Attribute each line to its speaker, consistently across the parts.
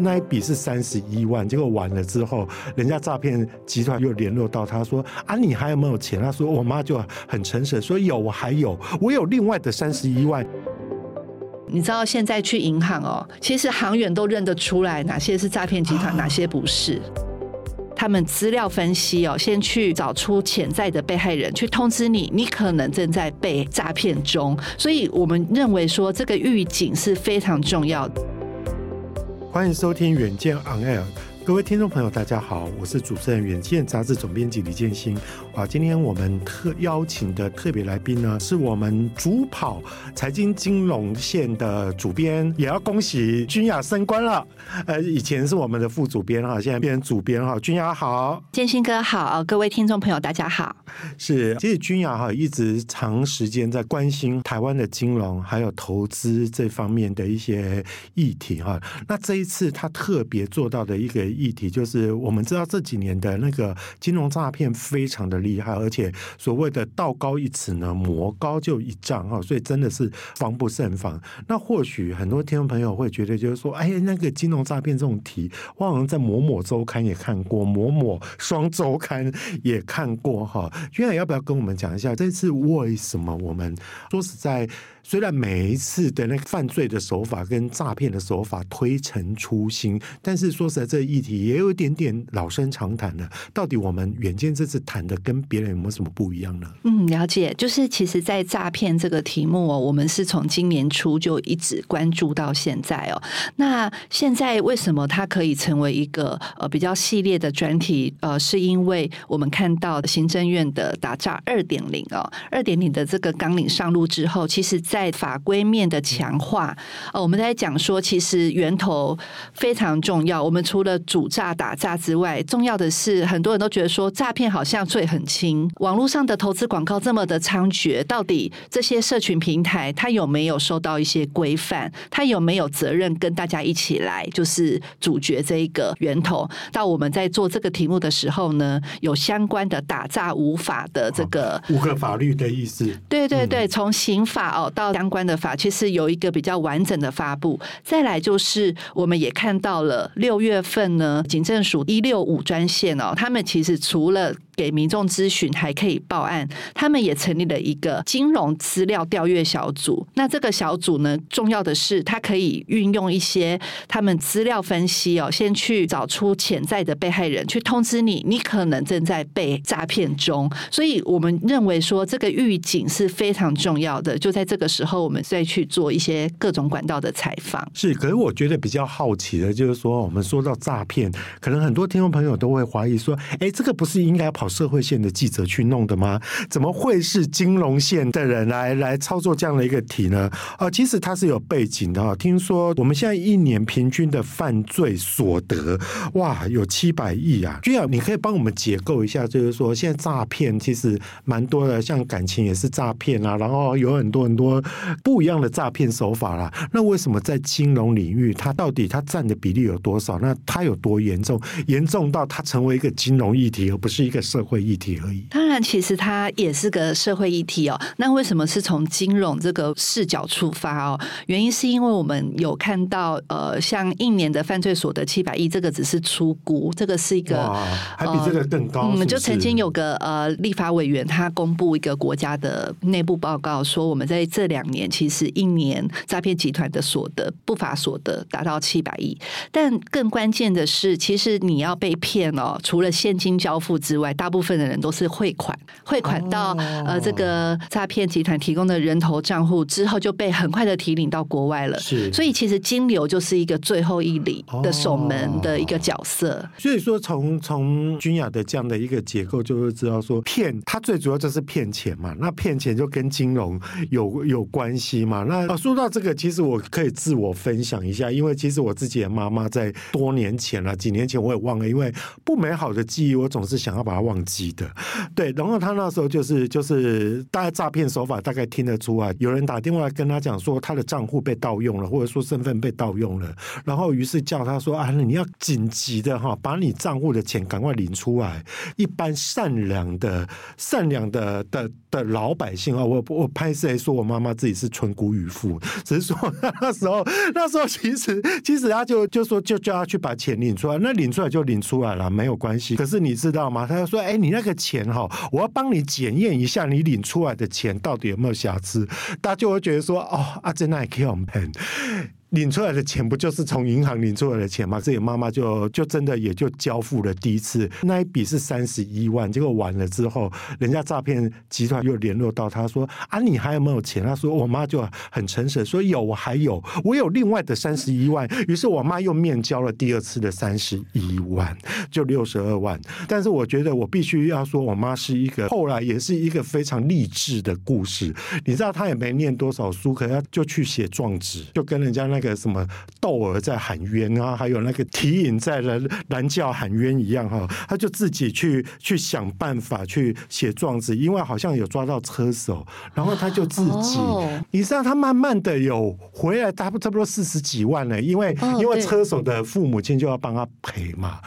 Speaker 1: 那一笔是三十一万，结果完了之后，人家诈骗集团又联络到他说啊，你还有没有钱？他说我妈就很诚实说有，我还有，我有另外的三十一万。
Speaker 2: 你知道现在去银行哦，其实行员都认得出来哪些是诈骗集团，哪些不是。他们资料分析哦，先去找出潜在的被害人，去通知你，你可能正在被诈骗中。所以我们认为说，这个预警是非常重要的。
Speaker 1: 欢迎收听《远见 On Air》。各位听众朋友，大家好，我是主持人远见杂志总编辑李建新。啊，今天我们特邀请的特别来宾呢，是我们主跑财经金融线的主编，也要恭喜君雅升官了。呃，以前是我们的副主编哈，现在变成主编哈。君雅好，
Speaker 2: 建新哥好，各位听众朋友大家好。
Speaker 1: 是，其实君雅哈一直长时间在关心台湾的金融还有投资这方面的一些议题哈。那这一次他特别做到的一个。议题就是我们知道这几年的那个金融诈骗非常的厉害，而且所谓的道高一尺呢，魔高就一丈哈，所以真的是防不胜防。那或许很多听众朋友会觉得，就是说，哎，那个金融诈骗这种题，我好像在某某周刊也看过，某某双周刊也看过哈。君雅要不要跟我们讲一下，这次为什么我们说实在？虽然每一次的那个犯罪的手法跟诈骗的手法推陈出新，但是说实在，这议题也有一点点老生常谈了。到底我们远见这次谈的跟别人有没有什么不一样呢？
Speaker 2: 嗯，了解，就是其实，在诈骗这个题目哦，我们是从今年初就一直关注到现在哦。那现在为什么它可以成为一个呃比较系列的专题？呃，是因为我们看到行政院的打诈二点零哦，二点零的这个纲领上路之后，其实。在法规面的强化，呃，我们在讲说，其实源头非常重要。我们除了主诈打诈之外，重要的是，很多人都觉得说，诈骗好像罪很轻。网络上的投资广告这么的猖獗，到底这些社群平台它有没有受到一些规范？它有没有责任跟大家一起来，就是主角这一个源头？到我们在做这个题目的时候呢，有相关的打诈无法的这个
Speaker 1: 五个法律的意思。
Speaker 2: 对对对，从刑法哦。到相关的法，其实有一个比较完整的发布。再来就是，我们也看到了六月份呢，警政署一六五专线哦，他们其实除了给民众咨询，还可以报案。他们也成立了一个金融资料调阅小组。那这个小组呢，重要的是，它可以运用一些他们资料分析哦，先去找出潜在的被害人，去通知你，你可能正在被诈骗中。所以我们认为说，这个预警是非常重要的。就在这个。时候，我们再去做一些各种管道的采访。
Speaker 1: 是，可是我觉得比较好奇的，就是说，我们说到诈骗，可能很多听众朋友都会怀疑说，哎，这个不是应该跑社会线的记者去弄的吗？怎么会是金融线的人来来操作这样的一个题呢？啊，其实它是有背景的。听说我们现在一年平均的犯罪所得，哇，有七百亿啊！君雅，你可以帮我们解构一下，就是说，现在诈骗其实蛮多的，像感情也是诈骗啊，然后有很多很多。不一样的诈骗手法啦，那为什么在金融领域，它到底它占的比例有多少？那它有多严重？严重到它成为一个金融议题，而不是一个社会议题而已。
Speaker 2: 当然，其实它也是个社会议题哦。那为什么是从金融这个视角出发哦？原因是因为我们有看到，呃，像一年的犯罪所得七百亿，这个只是初估，这个是一个
Speaker 1: 还比这个更高。我
Speaker 2: 们、就曾经有个呃立法委员，他公布一个国家的内部报告，说我们在这两年其实一年诈骗集团的所得不法所得达到七百亿，但更关键的是，其实你要被骗哦，除了现金交付之外，大部分的人都是汇款，汇款到、哦、呃这个诈骗集团提供的人头账户之后，就被很快的提领到国外了。是，所以其实金流就是一个最后一里的守门的一个角色。哦、
Speaker 1: 所以说从，从从君雅的这样的一个结构，就会知道说，骗他最主要就是骗钱嘛，那骗钱就跟金融有有。关系嘛？那说到这个，其实我可以自我分享一下，因为其实我自己的妈妈在多年前了，几年前我也忘了，因为不美好的记忆，我总是想要把它忘忘记的。对，然后他那时候就是就是大概诈骗手法大概听得出来，有人打电话跟他讲说他的账户被盗用了，或者说身份被盗用了，然后于是叫他说啊，你要紧急的哈，把你账户的钱赶快领出来。一般善良的善良的的的老百姓啊，我我拍摄说我妈妈自己是存股渔夫，只是说那时候 那时候其实其实他就就说就叫他去把钱领出来，那领出来就领出来了，没有关系。可是你知道吗？他就说，哎，你那个钱哈，我要帮你检验一下，你领出来的钱到底有没有瑕疵？大家就会觉得说，哦，阿珍那也可以用骗。领出来的钱不就是从银行领出来的钱吗？这个妈妈就就真的也就交付了第一次那一笔是三十一万，结果完了之后，人家诈骗集团又联络到他说啊，你还有没有钱？他说我妈就很诚实说有，我还有，我有另外的三十一万。于是我妈又面交了第二次的三十一万，就六十二万。但是我觉得我必须要说，我妈是一个后来也是一个非常励志的故事。你知道她也没念多少书，可她就去写状纸，就跟人家那。那个什么窦娥在喊冤啊，还有那个提隐在蓝蓝教喊冤一样哈，他就自己去去想办法去写状子，因为好像有抓到车手，然后他就自己，你知道他慢慢的有回来，差不差不多四十几万呢，因为因为车手的父母亲就要帮他赔嘛，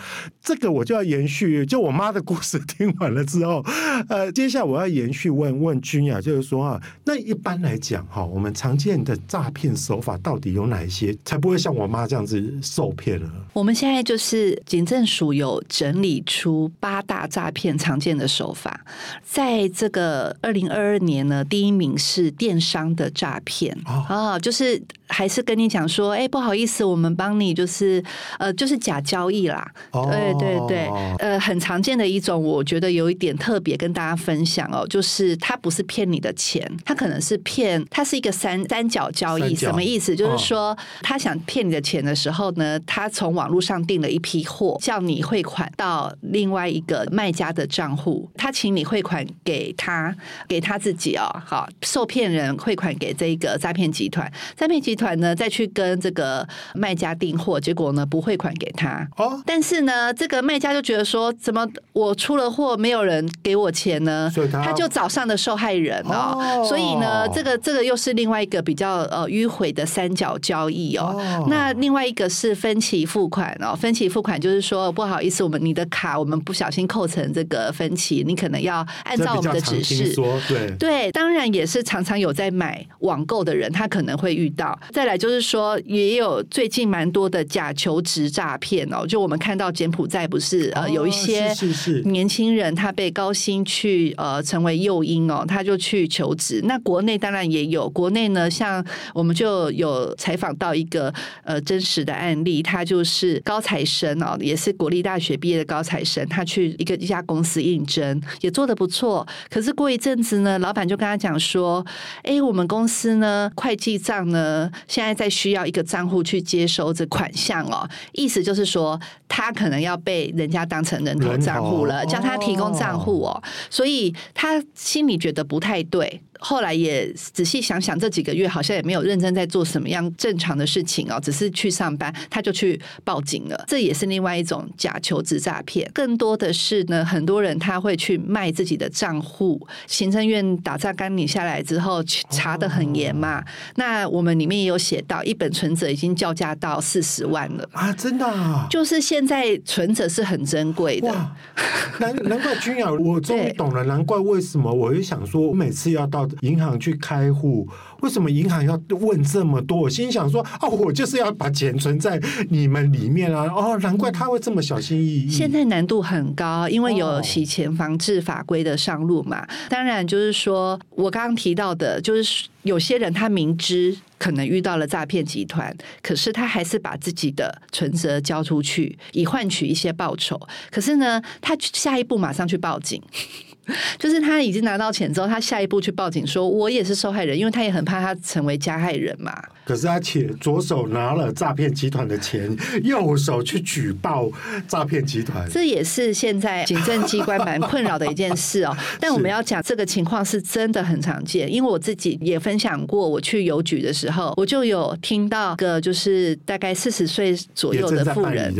Speaker 1: 这个我就要延续，就我妈的故事听完了之后，呃，接下来我要延续问问君雅，就是说哈，那一般来讲哈，我们常见的诈骗手法到底有哪？一些才不会像我妈这样子受骗了。
Speaker 2: 我们现在就是警政署有整理出八大诈骗常见的手法，在这个二零二二年呢，第一名是电商的诈骗啊，就是还是跟你讲说，哎，不好意思，我们帮你就是呃，就是假交易啦。哦、对对对，呃，很常见的一种，我觉得有一点特别跟大家分享哦，就是他不是骗你的钱，他可能是骗，他是一个三三角交易，什么意思？就是说。他想骗你的钱的时候呢，他从网络上订了一批货，叫你汇款到另外一个卖家的账户，他请你汇款给他，给他自己哦，好，受骗人汇款给这个诈骗集团，诈骗集团呢再去跟这个卖家订货，结果呢不汇款给他哦，但是呢这个卖家就觉得说，怎么我出了货没有人给我钱呢？他，他就找上了受害人哦，哦，所以呢这个这个又是另外一个比较呃迂回的三角交。交易哦，那另外一个是分期付款哦，分期付款就是说不好意思，我们你的卡我们不小心扣成这个分期，你可能要按照我们的指示。对对，当然也是常常有在买网购的人，他可能会遇到。再来就是说，也有最近蛮多的假求职诈骗哦，就我们看到柬埔寨不是呃有一些年轻人他被高薪去呃成为诱因哦，他就去求职。那国内当然也有，国内呢像我们就有采访。到一个呃真实的案例，他就是高材生哦，也是国立大学毕业的高材生，他去一个一家公司应征，也做的不错。可是过一阵子呢，老板就跟他讲说：“哎，我们公司呢，会计账呢，现在在需要一个账户去接收这款项哦。”意思就是说，他可能要被人家当成人头账户了，叫他提供账户哦。所以他心里觉得不太对。后来也仔细想想，这几个月好像也没有认真在做什么样正常的事情哦，只是去上班，他就去报警了。这也是另外一种假求职诈骗。更多的是呢，很多人他会去卖自己的账户。行政院打诈干你下来之后，查的很严嘛。哦、那我们里面也有写到，一本存折已经叫价到四十万了
Speaker 1: 啊！真的，啊，
Speaker 2: 就是现在存折是很珍贵的。
Speaker 1: 难难怪君雅，我终于 懂了，难怪为什么我就想说，我每次要到。银行去开户，为什么银行要问这么多？我心想说，哦，我就是要把钱存在你们里面啊！哦，难怪他会这么小心翼翼。
Speaker 2: 现在难度很高，因为有洗钱防治法规的上路嘛。当然，就是说我刚刚提到的，就是有些人他明知可能遇到了诈骗集团，可是他还是把自己的存折交出去，以换取一些报酬。可是呢，他下一步马上去报警。就是他已经拿到钱之后，他下一步去报警说，我也是受害人，因为他也很怕他成为加害人嘛。
Speaker 1: 可是他且左手拿了诈骗集团的钱，右手去举报诈骗集团，
Speaker 2: 这也是现在警政机关蛮困扰的一件事哦。但我们要讲这个情况是真的很常见，因为我自己也分享过，我去邮局的时候，我就有听到个就是大概四十岁左右的妇人，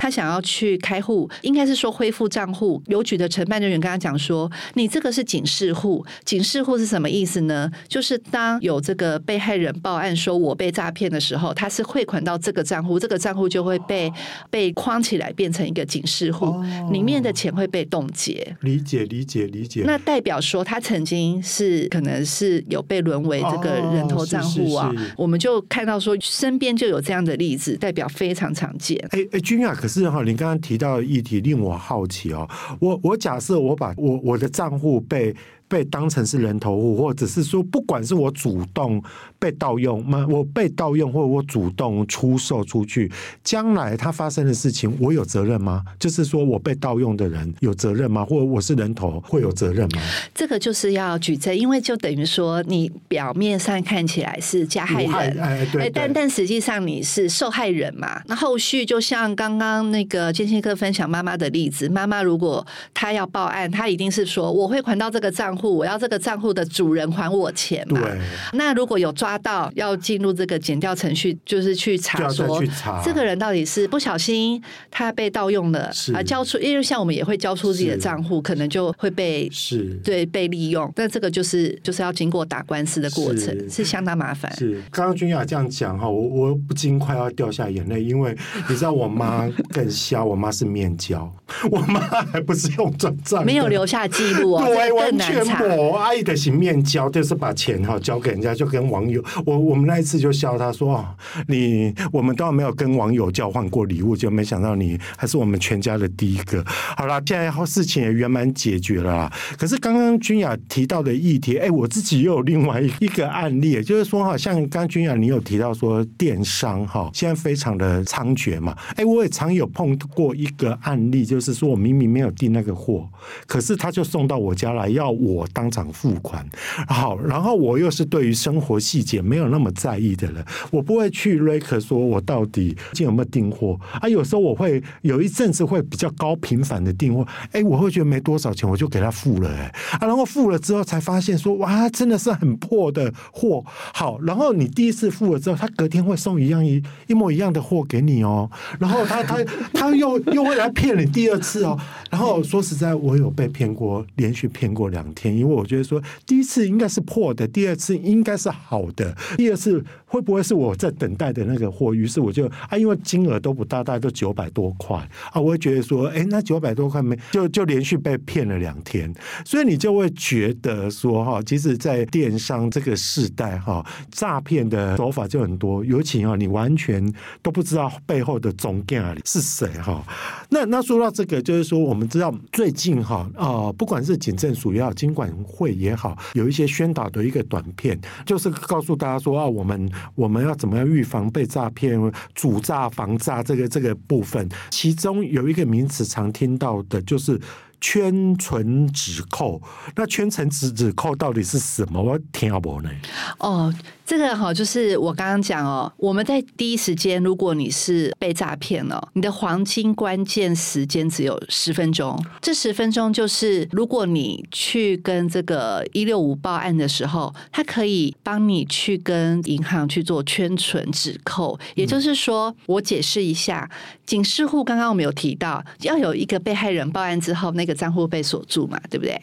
Speaker 2: 他想要去开户，应该是说恢复账户，邮局的承办人员跟他讲说，你这个是警示户，警示户是什么意思呢？就是当有这个被害人报案说。我被诈骗的时候，他是汇款到这个账户，这个账户就会被被框起来，变成一个警示户，哦，里面的钱会被冻结。
Speaker 1: 理解，理解，理解。
Speaker 2: 那代表说他曾经是可能是有被沦为这个人头账户啊，哦，是是是。我们就看到说身边就有这样的例子，代表非常常见。
Speaker 1: 哎哎，君雅，可是哈，你刚刚提到的议题令我好奇哦。我我假设我把我我的账户被。被当成是人头户，或者是说，不管是我主动被盗用吗？我被盗用，或者我主动出售出去，将来它发生的事情，我有责任吗？就是说我被盗用的人有责任吗？或者我是人头会有责任吗？
Speaker 2: 这个就是要举证，因为就等于说你表面上看起来是加害人，
Speaker 1: 哎，对，对，
Speaker 2: 但但实际上你是受害人嘛。那后续就像刚刚那个建兴哥分享妈妈的例子，妈妈如果她要报案，她一定是说我汇款到这个账户。我要这个账户的主人还我钱嘛？对。那如果有抓到，要进入这个减掉程序，就是去查说这个人到底是不小心他被盗用了啊，交出，因为像我们也会交出自己的账户，可能就会被是对被利用。那这个就是就是要经过打官司的过程，是，是相当麻烦。
Speaker 1: 是刚刚君雅这样讲哈，我我不禁快要掉下眼泪，因为你知道我妈更瞎，我妈是面交，我妈还不是用转账，
Speaker 2: 没有留下记录哦，对，更
Speaker 1: 我阿姨的行面交，就是把钱哈交给人家，就跟网友。我我们那一次就笑他说：“你我们都没有跟网友交换过礼物，就没想到你还是我们全家的第一个。”好了，现在事情也圆满解决了啦。可是刚刚君雅提到的议题，哎，我自己又有另外一个案例，就是说哈，像刚君雅你有提到说电商哈，现在非常的猖獗嘛。哎，我也常有碰过一个案例，就是说我明明没有订那个货，可是他就送到我家来要我。我当场付款，好，然后我又是对于生活细节没有那么在意的人，我不会去 rec 说我到底今有没有订货啊。有时候我会有一阵子会比较高频繁的订货，哎，我会觉得没多少钱，我就给他付了，哎，啊，然后付了之后才发现说，哇，真的是很破的货。好，然后你第一次付了之后，他隔天会送一样一一模一样的货给你哦，然后他他 他又又会来骗你第二次哦，然后说实在，我有被骗过，连续骗过两天。因为我觉得说，第一次应该是破的，第二次应该是好的，第二次会不会是我在等待的那个货？于是我就啊，因为金额都不大，大概都九百多块啊，我会觉得说，哎，那九百多块没就就连续被骗了两天，所以你就会觉得说，哈，其实，在电商这个时代，哈，诈骗的手法就很多，尤其啊，你完全都不知道背后的总干是谁，哈。那那说到这个，就是说，我们知道最近哈啊，不管是警政署也好，经管会也好，有一些宣导的一个短片，就是告诉大家说啊，我们我们要怎么样预防被诈骗、主诈、防诈这个这个部分，其中有一个名词常听到的就是。圈存止扣，那圈存止止扣到底是什么？我听不懂呢。
Speaker 2: 哦，这个哈，就是我刚刚讲哦，我们在第一时间，如果你是被诈骗了，你的黄金关键时间只有十分钟。这十分钟就是，如果你去跟这个一六五报案的时候，他可以帮你去跟银行去做圈存止扣。也就是说，我解释一下，警示户刚刚我们有提到，要有一个被害人报案之后，那个。账户被锁住嘛，对不对？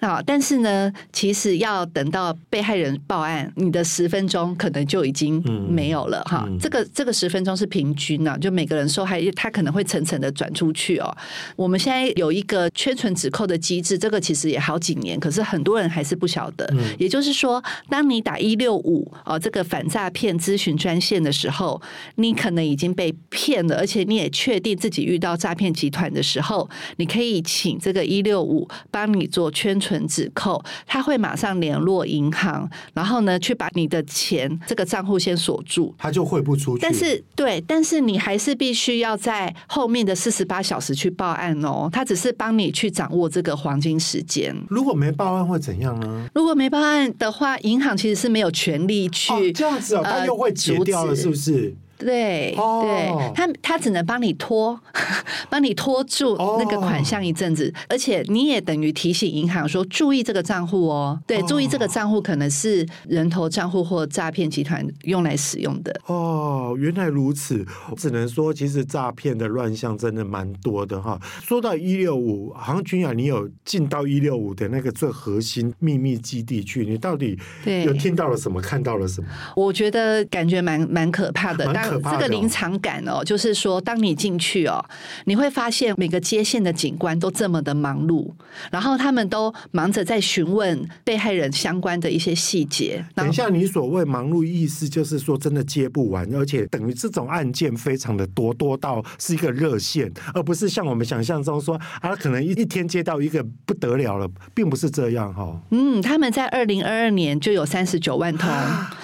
Speaker 2: 那但是呢，其实要等到被害人报案，你的十分钟可能就已经没有了哈。这个这个十分钟是平均呢、啊，就每个人受害，他可能会层层的转出去哦。我们现在有一个缺存止扣的机制，这个其实也好几年，可是很多人还是不晓得。嗯、也就是说，当你打一六五哦这个反诈骗咨询专线的时候，你可能已经被骗了，而且你也确定自己遇到诈骗集团的时候，你可以请这。这个一六五帮你做圈存止扣，他会马上联络银行，然后呢去把你的钱这个账户先锁住，
Speaker 1: 他就汇不出去。
Speaker 2: 但是对，但是你还是必须要在后面的四十八小时去报案哦。他只是帮你去掌握这个黄金时间。
Speaker 1: 如果没报案会怎样呢？
Speaker 2: 如果没报案的话，银行其实是没有权利去、
Speaker 1: 哦、这样子哦，他又会截掉了，是不是？
Speaker 2: 对，对，他他只能帮你拖，帮你拖住那个款项一阵子，而且你也等于提醒银行说，注意这个账户哦，对，注意这个账户可能是人头账户或诈骗集团用来使用的。
Speaker 1: 哦，原来如此，只能说其实诈骗的乱象真的蛮多的哈。说到一六五，好像君雅你有进到一六五的那个最核心秘密基地去，你到底有听到了什么，看到了什么？
Speaker 2: 我觉得感觉蛮蛮可怕的。当这个临场感哦，就是说，当你进去哦，你会发现每个接线的警官都这么的忙碌，然后他们都忙着在询问被害人相关的一些细节。
Speaker 1: 等一下，你所谓忙碌意思就是说，真的接不完，而且等于这种案件非常的多，多到是一个热线，而不是像我们想象中说啊，可能一一天接到一个不得了了，并不是这样哈。
Speaker 2: 嗯，他们在二零二二年就有三十九万通，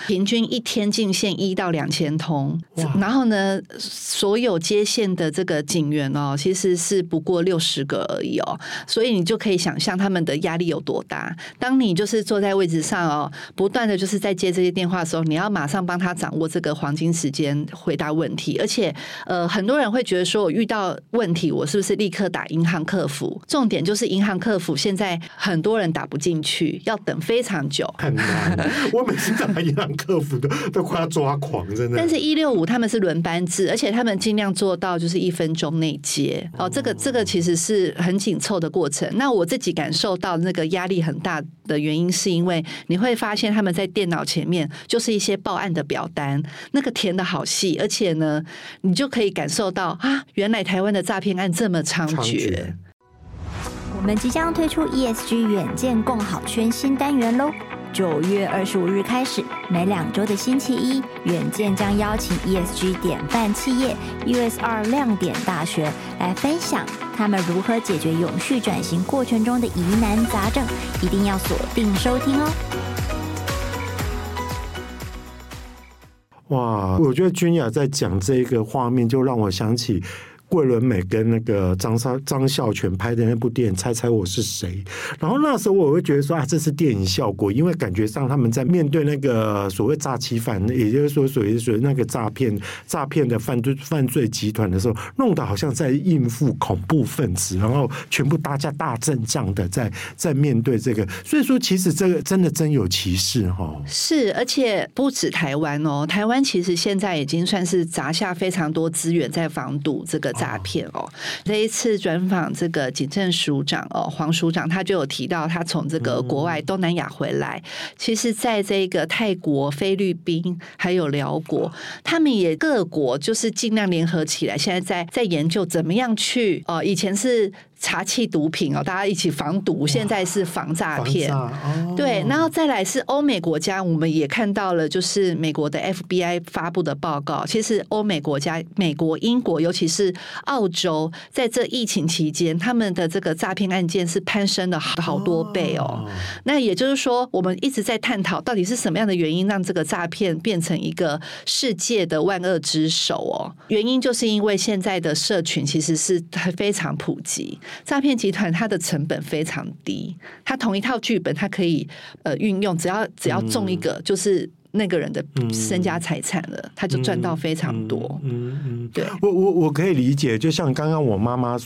Speaker 2: 平均一天进线一到两千通。然后呢，所有接线的这个警员哦，其实是不过六十个而已哦，所以你就可以想象他们的压力有多大。当你就是坐在位置上哦，不断的就是在接这些电话的时候，你要马上帮他掌握这个黄金时间回答问题。而且，呃，很多人会觉得说，我遇到问题，我是不是立刻打银行客服？重点就是银行客服现在很多人打不进去，要等非常久，
Speaker 1: 很难。我每次打银行客服都都快要抓狂，真的。
Speaker 2: 但是一六五他。他们是轮班制，而且他们尽量做到就是一分钟内接哦。这个这个其实是很紧凑的过程。那我自己感受到那个压力很大的原因，是因为你会发现他们在电脑前面就是一些报案的表单，那个填的好细，而且呢，你就可以感受到啊，原来台湾的诈骗案这么猖獗。
Speaker 3: 我们即将推出 ESG 远见共好圈新单元喽。九月二十五日开始，每两周的星期一，远见将邀请 ESG 典范企业 USR 亮点大学来分享他们如何解决永续转型过程中的疑难杂症，一定要锁定收听哦！
Speaker 1: 哇，我觉得君雅在讲这个画面，就让我想起。桂纶镁跟那个张少张孝全拍的那部电影《猜猜我是谁》，然后那时候我会觉得说啊，这是电影效果，因为感觉上他们在面对那个所谓诈欺犯，也就是说属于属于那个诈骗诈骗的犯罪犯罪集团的时候，弄得好像在应付恐怖分子，然后全部大家大阵仗的在在面对这个，所以说其实这个真的真有其事哈。
Speaker 2: 是，而且不止台湾哦，台湾其实现在已经算是砸下非常多资源在防堵这个。诈骗哦，这一次专访这个警政署长哦，黄署长他就有提到，他从这个国外东南亚回来，其实在这个泰国、菲律宾还有寮国，他们也各国就是尽量联合起来，现在在在研究怎么样去哦，以前是。查缉毒品哦，大家一起防毒。现在是防诈骗，哦、对，然后再来是欧美国家，我们也看到了，就是美国的 FBI 发布的报告。其实欧美国家，美国、英国，尤其是澳洲，在这疫情期间，他们的这个诈骗案件是攀升了好多倍哦。哦那也就是说，我们一直在探讨，到底是什么样的原因让这个诈骗变成一个世界的万恶之首哦？原因就是因为现在的社群其实是非常普及。诈骗集团它的成本非常低，它同一套剧本它可以呃运用，只要只要中一个就是那个人的身家财产了，嗯、他就赚到非常多。嗯嗯，对，
Speaker 1: 我我我可以理解，就像刚刚我妈妈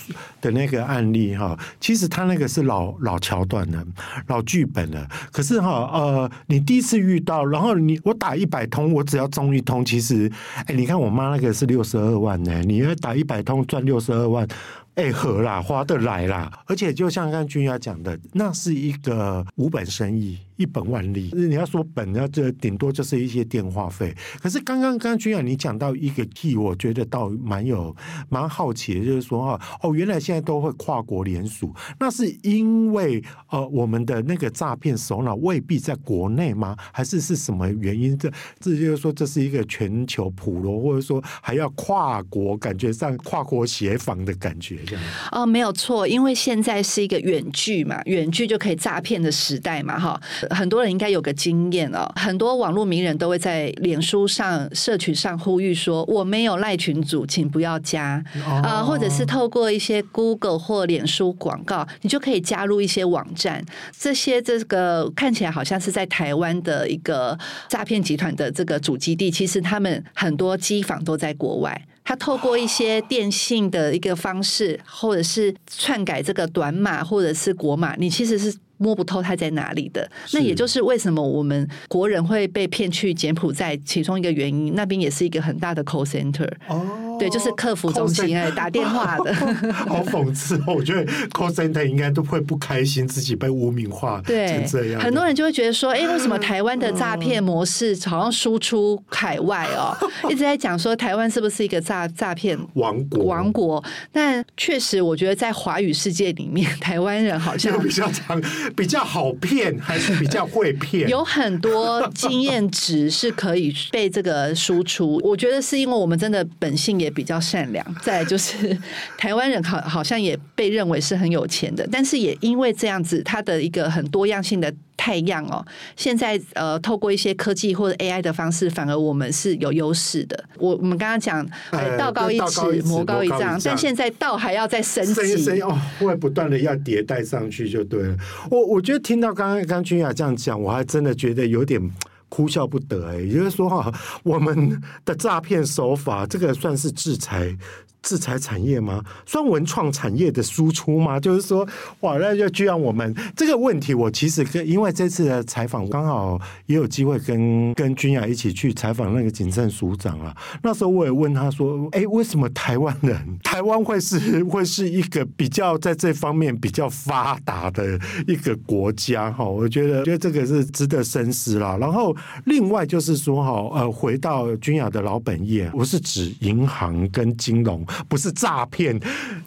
Speaker 1: 的那个案例哈，其实他那个是老老桥段的老剧本了。可是哈呃，你第一次遇到，然后你我打一百通，我只要中一通，其实哎，你看我妈那个是六十二万呢，你要打一百通赚六十二万。哎，合啦，划得来啦，而且就像刚刚君雅讲的，那是一个无本生意。一本万利，你要说本，那这顶多就是一些电话费。可是刚刚刚君雅你讲到一个 T，我觉得倒蛮有蛮好奇的，就是说哈，哦，原来现在都会跨国联署，那是因为呃我们的那个诈骗首脑未必在国内吗？还是是什么原因？这这就是说这是一个全球普罗，或者说还要跨国，感觉上跨国协防的感觉。这样。
Speaker 2: 哦，没有错，因为现在是一个远距嘛，远距就可以诈骗的时代嘛，哈，很多人应该有个经验哦，很多网络名人都会在脸书上、社群上呼吁说：“我没有赖群组，请不要加啊、或者是透过一些 Google 或脸书广告，你就可以加入一些网站。这些这个看起来好像是在台湾的一个诈骗集团的这个主基地，其实他们很多机房都在国外。”他透过一些电信的一个方式，或者是篡改这个短码或者是国码，你其实是摸不透他在哪里的。那也就是为什么我们国人会被骗去柬埔寨，其中一个原因，那边也是一个很大的 call center。哦。对，就是客服中心哎，打电话的，
Speaker 1: 好讽刺哦！我觉得 call center 应该都会不开心，自己被污名化，对，这样。
Speaker 2: 很多人就会觉得说，哎，为什么台湾的诈骗模式好像输出海外哦？一直在讲说台湾是不是一个诈诈骗
Speaker 1: 王国？
Speaker 2: 王国？但确实，我觉得在华语世界里面，台湾人好像
Speaker 1: 比较长，比较好骗，还是比较会骗？
Speaker 2: 有很多经验值是可以被这个输出。我觉得是因为我们真的本性也。比较善良，再就是台湾人好好像也被认为是很有钱的，但是也因为这样子，他的一个很多样性的太阳哦，现在呃透过一些科技或者 AI 的方式，反而我们是有优势的。我我们刚刚讲道高一尺，魔高一丈，但现在道还要再升级
Speaker 1: 哦，会不断的要迭代上去就对了。我我觉得听到刚刚刚君雅这样讲，我还真的觉得有点。哭笑不得哎、欸，也就是说哈，我们的诈骗手法，这个算是制裁。制裁产业吗？算文创产业的输出吗？就是说，哇，那就就让我们这个问题，我其实跟因为这次的采访，刚好也有机会跟跟君雅一起去采访那个警政署长啊。那时候我也问他说：“哎，为什么台湾人，台湾会是会是一个比较在这方面比较发达的一个国家？”哈，我觉得觉得这个是值得深思啦。然后另外就是说哈，呃，回到君雅的老本业，我是指银行跟金融。不是诈骗，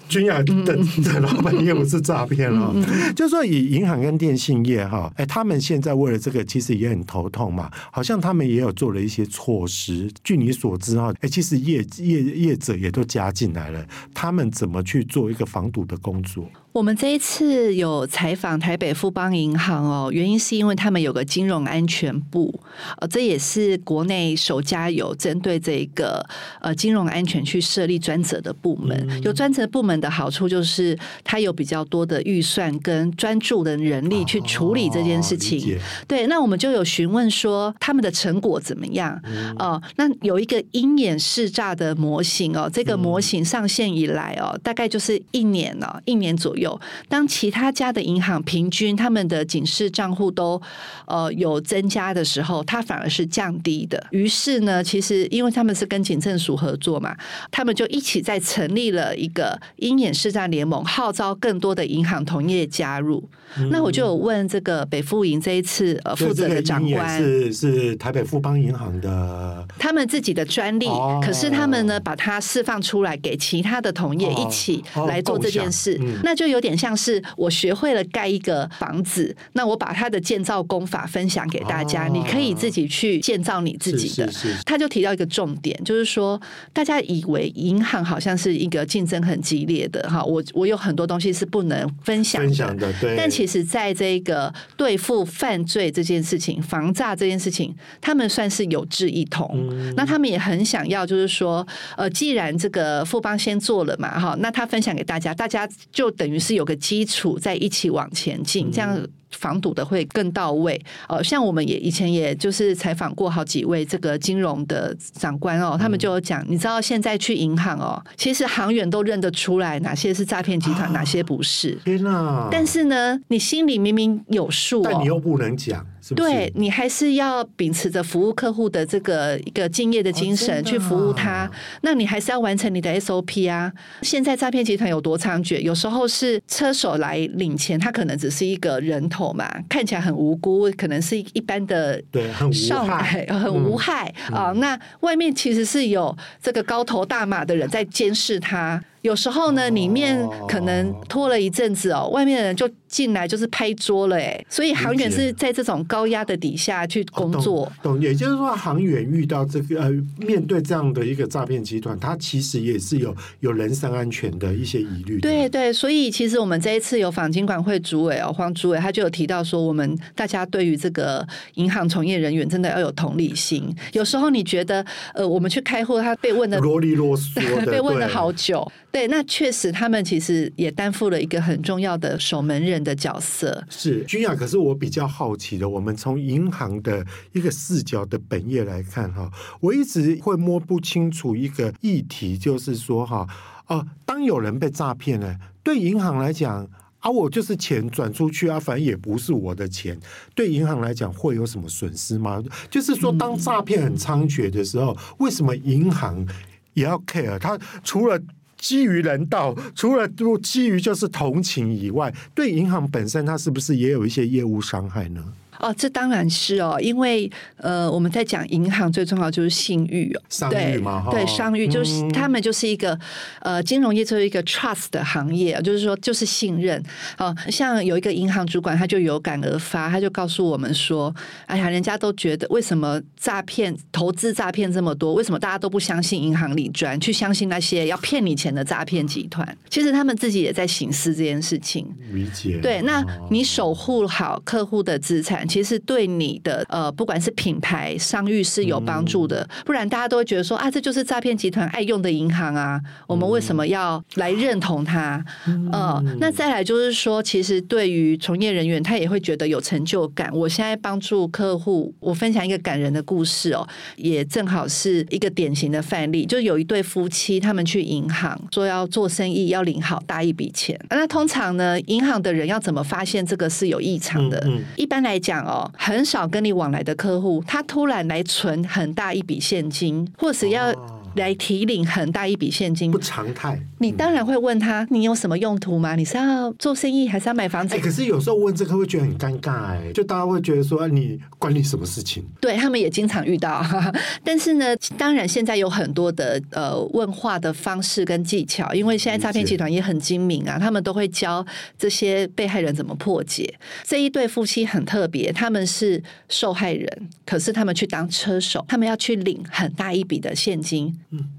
Speaker 1: 君雅的的老板也不是诈骗了。就是说以银行跟电信业哈，哎，他们现在为了这个，其实也很头痛嘛。好像他们也有做了一些措施。据你所知哈，哎，其实业业业者也都加进来了。他们怎么去做一个防堵的工作？
Speaker 2: 我们这一次有采访台北富邦银行哦，原因是因为他们有个金融安全部，呃，这也是国内首家有针对这个呃金融安全去设立专责的部门。有专责部门的好处就是，它有比较多的预算跟专注的人力去处理这件事情。对，那我们就有询问说他们的成果怎么样？哦，那有一个鹰眼试诈的模型哦，这个模型上线以来哦，大概就是一年哦，一年左右。有，当其他家的银行平均他们的警示账户都呃有增加的时候，它反而是降低的。于是呢，其实因为他们是跟警政署合作嘛，他们就一起在成立了一个鹰眼市战联盟，号召更多的银行同业加入。嗯、那我就有问这个北富银这一次呃负责的长官。
Speaker 1: 是是台北富邦银行的，
Speaker 2: 他们自己的专利，哦、可是他们呢把它释放出来给其他的同业一起来做这件事，哦哦嗯、那就有点像是我学会了盖一个房子，那我把它的建造工法分享给大家，哦、你可以自己去建造你自己的。是是是。他就提到一个重点，就是说大家以为银行好像是一个竞争很激烈的哈，我我有很多东西是不能分享的，分享的对，但其其实，在这个对付犯罪这件事情、防诈这件事情，他们算是有志一同。嗯、那他们也很想要，就是说，呃，既然这个富邦先做了嘛，哈，那他分享给大家，大家就等于是有个基础，在一起往前进，这样。防堵的会更到位，呃，像我们也以前也就是采访过好几位这个金融的长官哦，他们就有讲，你知道现在去银行哦，其实行员都认得出来哪些是诈骗集团，哪些不是。天哪！但是呢，你心里明明有数，
Speaker 1: 但你又不能讲。
Speaker 2: 对，你还是要秉持着服务客户的这个一个敬业的精神去服务他。那你还是要完成你的 SOP 啊。现在诈骗集团有多猖獗？有时候是车手来领钱，他可能只是一个人头嘛，看起来很无辜，可能是一般的
Speaker 1: 对，很无害，
Speaker 2: 很无害啊。那外面其实是有这个高头大马的人在监视他。有时候呢，里面可能拖了一阵子哦，外面的人就进来就是拍桌了哎，所以航员是在这种高压的底下去工作。
Speaker 1: 哦、懂，懂，也就是说，航员遇到这个呃，面对这样的一个诈骗集团，他其实也是有有人身安全的一些疑虑。
Speaker 2: 对对，所以其实我们这一次有访金管会主委哦，黄主委他就有提到说，我们大家对于这个银行从业人员真的要有同理心。有时候你觉得呃，我们去开户，他被问的
Speaker 1: 啰里啰嗦的，
Speaker 2: 被问了好久。对，那确实他们其实也担负了一个很重要的守门人的角色。
Speaker 1: 是君雅，可是我比较好奇的，我们从银行的一个视角的本业来看哈，我一直会摸不清楚一个议题，就是说哈，哦，当有人被诈骗了，对银行来讲啊，我就是钱转出去啊，反正也不是我的钱，对银行来讲会有什么损失吗？就是说，当诈骗很猖獗的时候，为什么银行也要 care？他除了基于人道，除了都基于就是同情以外，对银行本身，它是不是也有一些业务伤害呢？
Speaker 2: 哦，这当然是哦，因为呃，我们在讲银行最重要就是信誉哦，
Speaker 1: 商誉嘛，
Speaker 2: 对，商誉就是、嗯、他们就是一个呃，金融业就是一个 trust 的行业，就是说就是信任。哦，像有一个银行主管，他就有感而发，他就告诉我们说：“哎呀，人家都觉得为什么诈骗、投资诈骗这么多？为什么大家都不相信银行理专，去相信那些要骗你钱的诈骗集团？其实他们自己也在省思这件事情。
Speaker 1: 理解。
Speaker 2: 对，那你守护好客户的资产。其实对你的呃，不管是品牌商誉是有帮助的，不然大家都会觉得说啊，这就是诈骗集团爱用的银行啊，我们为什么要来认同它？呃，那再来就是说，其实对于从业人员，他也会觉得有成就感。我现在帮助客户，我分享一个感人的故事哦，也正好是一个典型的范例，就有一对夫妻，他们去银行说要做生意，要领好大一笔钱。那通常呢，银行的人要怎么发现这个是有异常的？一般来讲。哦，很少跟你往来的客户，他突然来存很大一笔现金，或是要。来提领很大一笔现金，
Speaker 1: 不常态。
Speaker 2: 你当然会问他，你有什么用途吗？你是要做生意，还是要买房子？
Speaker 1: 哎、欸，可是有时候问这个会觉得很尴尬，哎，就大家会觉得说，你关你什么事情？
Speaker 2: 对，他们也经常遇到，但是呢，当然现在有很多的呃问话的方式跟技巧，因为现在诈骗集团也很精明啊，他们都会教这些被害人怎么破解。这一对夫妻很特别，他们是受害人，可是他们去当车手，他们要去领很大一笔的现金。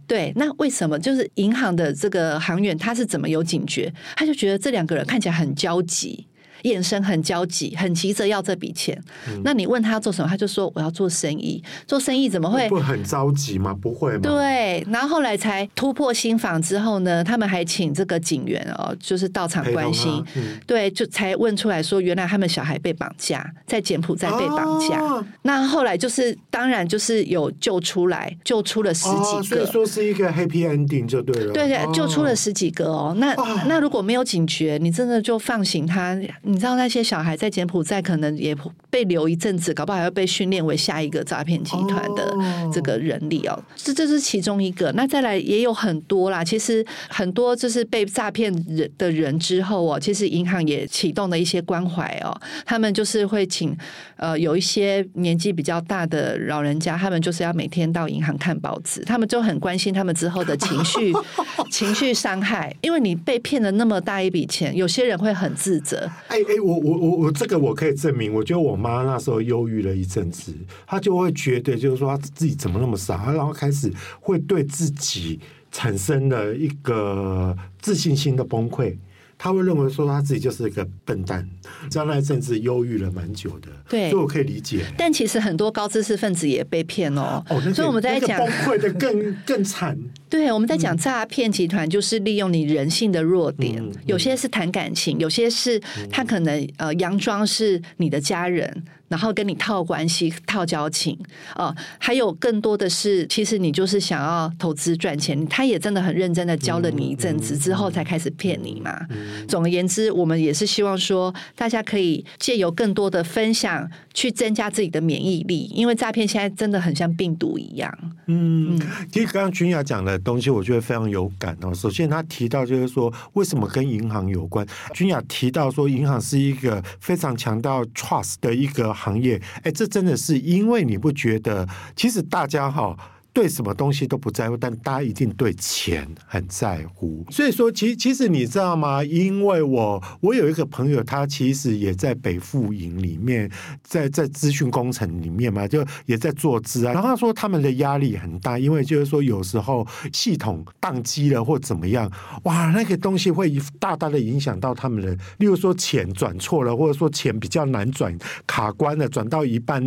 Speaker 2: 对，那为什么就是银行的这个行员他是怎么有警觉？他就觉得这两个人看起来很焦急。眼神很焦急，很急着要这笔钱。嗯、那你问他要做什么，他就说我要做生意。做生意怎么会？
Speaker 1: 不很着急吗？不会吗？
Speaker 2: 对。然后后来才突破心防之后呢，他们还请这个警员哦，就是到场关心。对，就才问出来说，原来他们小孩被绑架，在柬埔寨被绑架。啊、那后来就是，当然就是有救出来，救出了十几个。啊、所以
Speaker 1: 说是一个 happy ending 就对了。
Speaker 2: 对对，救出了十几个哦。那、啊、那如果没有警觉，你真的就放行他。你知道那些小孩在柬埔寨可能也被留一阵子，搞不好还要被训练为下一个诈骗集团的这个人力哦。这这是其中一个。那再来也有很多啦。其实很多就是被诈骗人的人之后哦，其实银行也启动了一些关怀哦。他们就是会请呃有一些年纪比较大的老人家，他们就是要每天到银行看报纸，他们就很关心他们之后的情绪 情绪伤害，因为你被骗了那么大一笔钱，有些人会很自责。
Speaker 1: 哎哎，我。我我我这个我可以证明，我觉得我妈那时候忧郁了一阵子，她就会觉得就是说她自己怎么那么傻，然后开始会对自己产生了一个自信心的崩溃。他会认为说他自己就是一个笨蛋，在那一阵子忧郁了蛮久的，
Speaker 2: 对，
Speaker 1: 所以我可以理解。
Speaker 2: 但其实很多高知识分子也被骗哦，哦，所以我们在讲
Speaker 1: 崩溃的更 更惨。
Speaker 2: 对，我们在讲诈骗集团就是利用你人性的弱点，嗯、有些是谈感情，有些是他可能呃佯装是你的家人。然后跟你套关系、套交情哦，还有更多的是，其实你就是想要投资赚钱，他也真的很认真的教了你一阵子之后，才开始骗你嘛。总而言之，我们也是希望说，大家可以借由更多的分享，去增加自己的免疫力，因为诈骗现在真的很像病毒一样。
Speaker 1: 嗯，其实刚刚君雅讲的东西，我觉得非常有感哦。首先，他提到就是说，为什么跟银行有关？君雅提到说，银行是一个非常强调 trust 的一个。行业，哎，这真的是因为你不觉得？其实大家哈对什么东西都不在乎，但大家一定对钱很在乎。所以说，其其实你知道吗？因为我我有一个朋友，他其实也在北富营里面，在在资讯工程里面嘛，就也在做资啊。然后他说他们的压力很大，因为就是说有时候系统宕机了或怎么样，哇，那个东西会大大的影响到他们的。例如说钱转错了，或者说钱比较难转，卡关了，转到一半，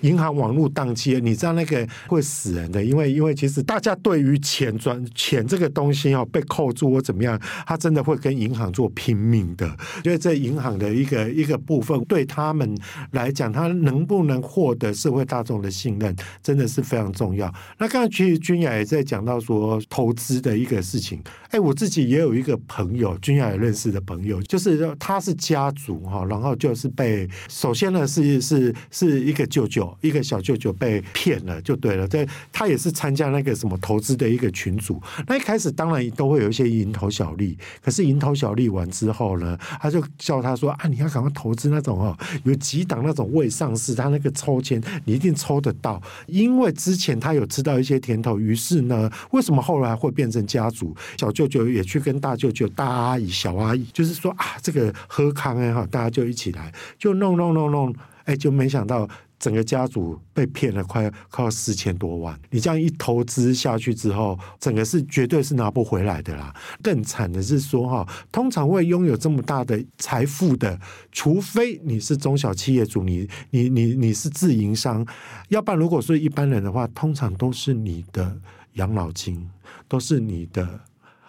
Speaker 1: 银行网络宕机，你知道那个会死人的。因为，因为其实大家对于钱赚钱这个东西哦，被扣住或怎么样，他真的会跟银行做拼命的。因为这银行的一个一个部分，对他们来讲，他能不能获得社会大众的信任，真的是非常重要。那刚才其实君雅也在讲到说投资的一个事情。哎，我自己也有一个朋友，君雅也认识的朋友，就是他是家族哈，然后就是被首先呢是是是一个舅舅，一个小舅舅被骗了，就对了。这他也。也是参加那个什么投资的一个群组，那一开始当然都会有一些蝇头小利，可是蝇头小利完之后呢，他就叫他说啊，你要赶快投资那种哦，有几档那种未上市，他那个抽签你一定抽得到，因为之前他有吃到一些甜头，于是呢，为什么后来会变成家族？小舅舅也去跟大舅舅、大阿姨、小阿姨，就是说啊，这个喝康哎哈，大家就一起来，就弄弄弄弄，哎，就没想到。整个家族被骗了快快要四千多万，你这样一投资下去之后，整个是绝对是拿不回来的啦。更惨的是说哈，通常会拥有这么大的财富的，除非你是中小企业主，你你你你是自营商，要不然如果说一般人的话，通常都是你的养老金，都是你的。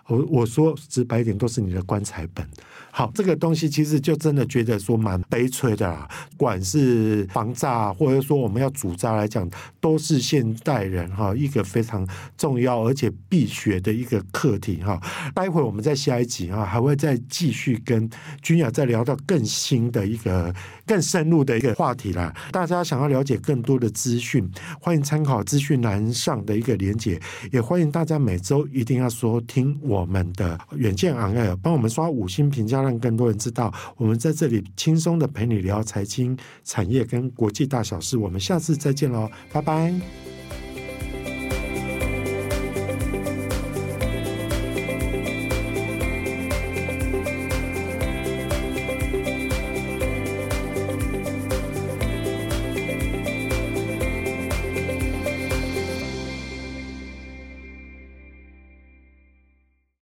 Speaker 1: 我我说直白一点，都是你的棺材本。好，这个东西其实就真的觉得说蛮悲催的啦。管是房诈，或者说我们要主诈来讲，都是现代人哈一个非常重要而且必学的一个课题哈。待会我们在下一集哈还会再继续跟君雅再聊到更新的一个更深入的一个话题啦。大家想要了解更多的资讯，欢迎参考资讯栏上的一个连结，也欢迎大家每周一定要收听我。我们的远见昂帮我们刷五星评价，让更多人知道我们在这里轻松的陪你聊财经、产业跟国际大小事。我们下次再见喽，拜拜。